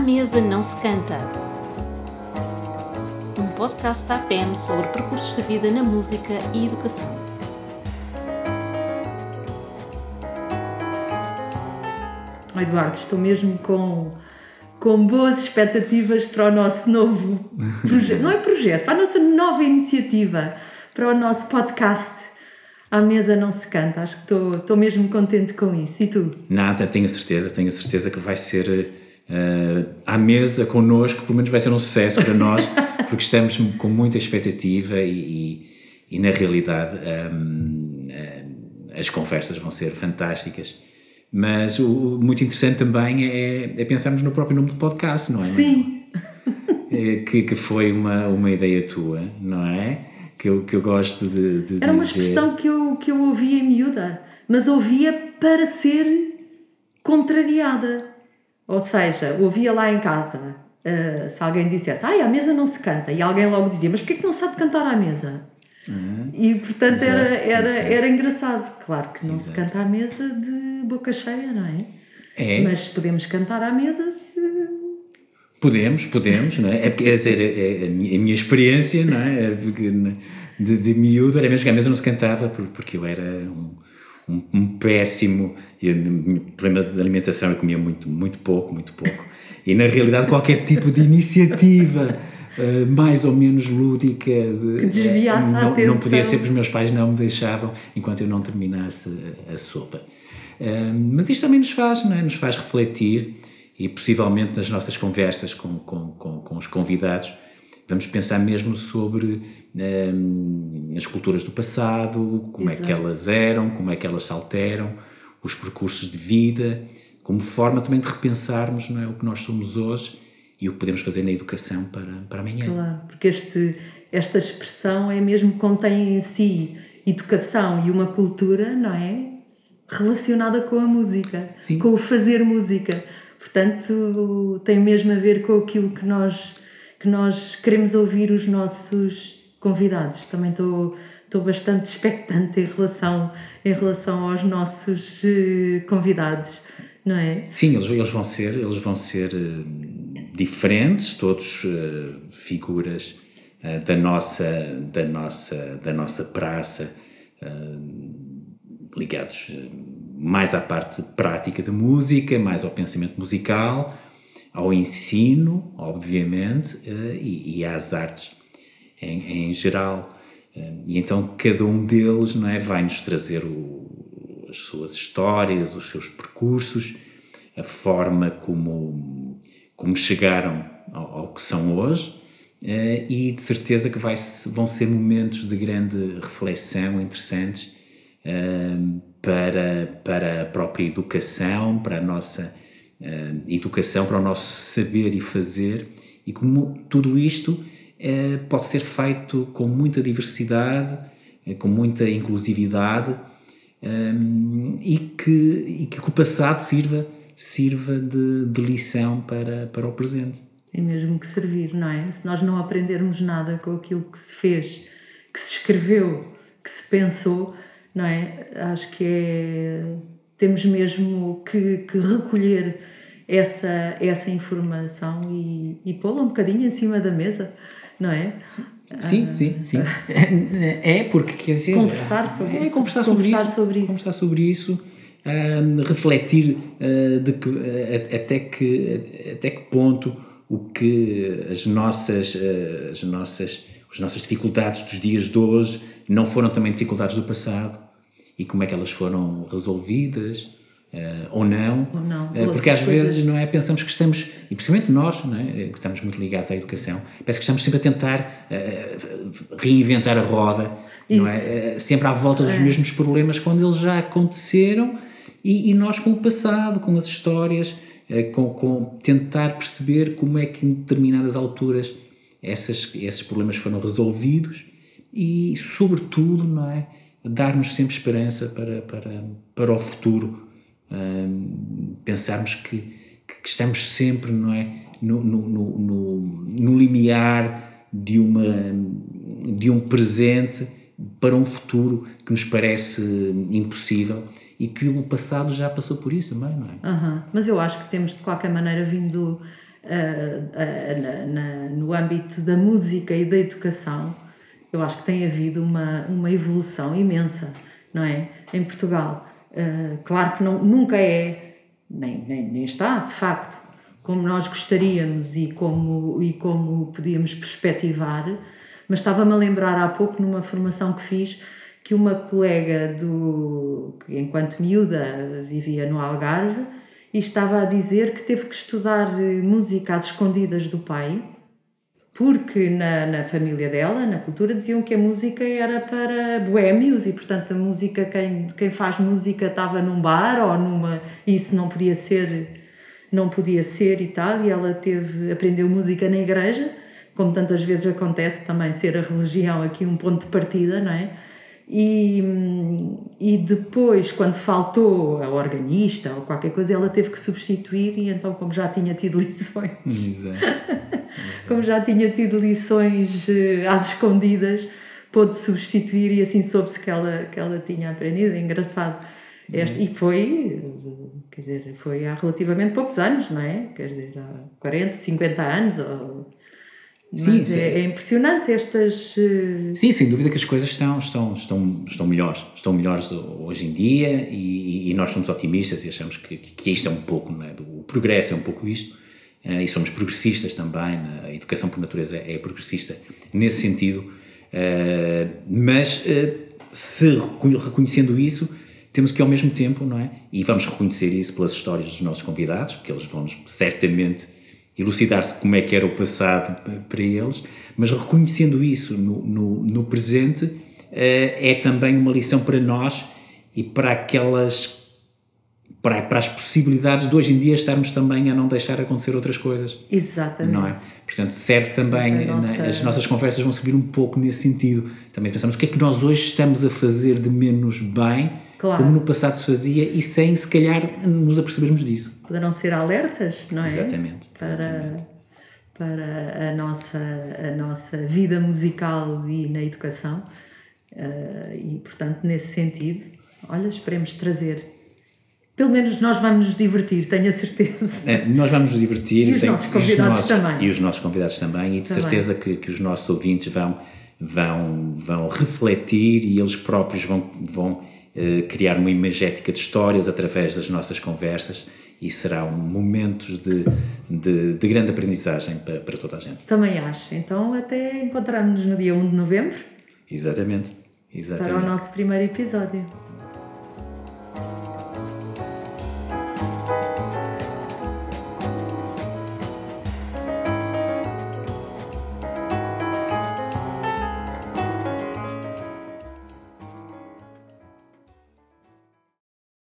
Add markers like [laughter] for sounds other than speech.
mesa não se canta. Um podcast da APM sobre percursos de vida na música e educação. Eduardo, estou mesmo com, com boas expectativas para o nosso novo projeto. Não é projeto, para a nossa nova iniciativa, para o nosso podcast. À mesa não se canta. Acho que estou, estou mesmo contente com isso. E tu? Nada, tenho a certeza, tenho a certeza que vai ser uh, à mesa connosco, pelo menos vai ser um sucesso para nós, [laughs] porque estamos com muita expectativa e, e, e na realidade um, uh, as conversas vão ser fantásticas. Mas o, muito interessante também é, é pensarmos no próprio nome do podcast, não é? Sim. É, [laughs] que, que foi uma, uma ideia tua, não é? Que eu, que eu gosto de, de Era uma dizer. expressão que eu, que eu ouvia em miúda, mas ouvia para ser contrariada. Ou seja, ouvia lá em casa, uh, se alguém dissesse, ai, à mesa não se canta, e alguém logo dizia, mas porquê que não sabe cantar à mesa? E portanto era, Uhum. Exato, era, exato. era engraçado. Claro que não se canta à mesa de boca cheia, não é? É. Mas podemos cantar à mesa se. Podemos, podemos, não é? É porque era é a minha, a minha experiência, não é? É De, de miúdo, era mesmo que à mesa não se cantava, por- porque eu era um, um, um péssimo. E meu problema de alimentação, eu comia muito, muito pouco, muito pouco. [laughs] E na realidade, qualquer tipo de iniciativa. eh, mais ou menos lúdica de, Que desviasse a não, não atenção. podia ser porque os meus pais não me deixavam enquanto eu não terminasse a, a sopa Eh, mas isto também nos faz não é? nos faz refletir e possivelmente nas nossas conversas com, com, com, com os convidados vamos pensar mesmo sobre hum, as culturas do passado, como é que Exato. elas eram, como é que elas se alteram, os percursos de vida, como forma também de repensarmos não é, o que nós somos hoje e o que podemos fazer na educação para, para amanhã. Claro, porque este, esta expressão é mesmo contém em si educação e uma cultura, não é? Relacionada com a música, Sim. com o fazer música. Portanto, tem mesmo a ver com aquilo que nós, que nós queremos ouvir os nossos convidados. Também estou, estou bastante expectante em relação, em relação aos nossos eh, convidados, não é? Sim, eles, eles vão ser, eles vão ser eh, diferentes, todos eh, figuras da nossa, da nossa, da nossa praça, ligados mais à parte prática da música, mais ao pensamento musical, ao ensino, obviamente, eh, e, às artes em, em geral. Eh, E então cada um deles não é, vai nos trazer o- as suas histórias, os seus percursos, a forma como, como chegaram ao, ao que são hoje. eh, E de certeza que vai, vão ser momentos de grande reflexão interessantes para, para a própria educação, para a nossa eh, educação, para o nosso saber e fazer, e como tudo isto eh, pode ser feito com muita diversidade, eh, com muita inclusividade, eh, e, que, e que o passado sirva, sirva de, de lição para, para o presente. Tem mesmo que servir, não é? Se nós não aprendermos nada com aquilo que se fez, que se escreveu, que se pensou, não é? Acho que é. Temos mesmo que, que recolher essa, essa informação e, e pô-la um bocadinho em cima da mesa, não é? Sim, sim, sim. É porque quer dizer. Conversar sobre é, isso. Conversar sobre Conversar isso. sobre isso. Conversar sobre isso. hum, refletir uh, de que, uh, até, que, até que ponto o que as nossas, uh, as nossas, as nossas dificuldades dos dias de hoje não foram também dificuldades do passado e como é que elas foram resolvidas uh, ou não. Ou não. Uh, porque às coisas- vezes não é? Pensamos que estamos, e principalmente nós, não é? que estamos muito ligados à educação, parece que estamos sempre a tentar eh, reinventar a roda, não é? Eh, sempre à volta dos mesmos problemas quando eles já aconteceram e, e nós com o passado, com as histórias, eh, com, com tentar perceber como é que em determinadas alturas essas, esses problemas foram resolvidos e, sobretudo, não é? Dar-nos sempre esperança para, para, para o futuro Hum, pensarmos que, que estamos sempre não é no, no, no, no, limiar de uma de um presente para um futuro que nos parece impossível e que o passado já passou por isso também, não é? Aham, Mas eu acho que temos de qualquer maneira vindo uh, na, na, no âmbito da música e da educação, eu acho que tem havido uma, uma evolução imensa, não é? Em Portugal. Uh, claro que não, nunca é, nem, nem, nem está, de facto, como nós gostaríamos e como, e como podíamos perspectivar, mas estava-me a lembrar há pouco, numa formação que fiz, que uma colega do que enquanto miúda vivia no Algarve e estava a dizer que teve que estudar música às escondidas do pai porque na, na família dela, na cultura, diziam que a música era para boémios e, portanto, a música, quem, quem faz música estava num bar ou numa. isso não podia ser. não podia ser e tal, e ela teve, aprendeu música na igreja, como tantas vezes acontece também ser a religião aqui um ponto de partida, não é? E, e depois, quando faltou a organista ou qualquer coisa, ela teve que substituir, e então, como já tinha tido [laughs] lições, Exato. como já tinha tido lições eh, às escondidas, pôde substituir e assim soube-se que ela, que ela tinha aprendido. É engraçado. Este, e foi, quer dizer, foi há relativamente poucos anos, não é? Quer dizer, há 40, 50 anos. Ou, Sim, sim. É, é, impressionante estas. Uh... Sim, sem dúvida que as coisas estão, estão, estão, estão melhores. Estão melhores hoje em dia e, e nós somos otimistas e achamos que, que isto é um pouco, não é? o progresso é um pouco isto. Uh, e somos progressistas também. Né? A educação por natureza é, progressista nesse sentido. Uh, mas se reconhecendo isso, temos que ao mesmo tempo, não é? E vamos reconhecer isso pelas histórias dos nossos convidados, porque eles vão-nos certamente elucidar-se como é que era o passado para eles, mas reconhecendo isso no, no, no presente uh, é também uma lição para nós e para aquelas para, para as possibilidades de hoje em dia estarmos também a não deixar acontecer outras coisas. Exatamente. Não é? Portanto, serve também, nossa... as nossas conversas vão servir um pouco nesse sentido. Também pensamos o que é que nós hoje estamos a fazer de menos bem claro. como no passado se fazia e sem, se calhar, nos apercebermos disso. Poderão ser alertas, não é? Exatamente. Para, exatamente. para a, nossa, a nossa vida musical e na educação. Uh, e, portanto, nesse sentido, olha, esperemos trazer pelo menos nós vamos nos divertir, tenho a certeza. É, nós vamos nos divertir. [laughs] E os nossos convidados nossos, também. E os nossos convidados também. E de também. certeza que, que os nossos ouvintes vão, vão, vão refletir e eles próprios vão, vão criar uma imagética de histórias através das nossas conversas e serão momentos de, de, de grande aprendizagem para, para, toda a gente. Também acho. Então, até encontrarmos-nos no dia 1 de novembro. Exatamente. Exatamente. Para o nosso primeiro episódio.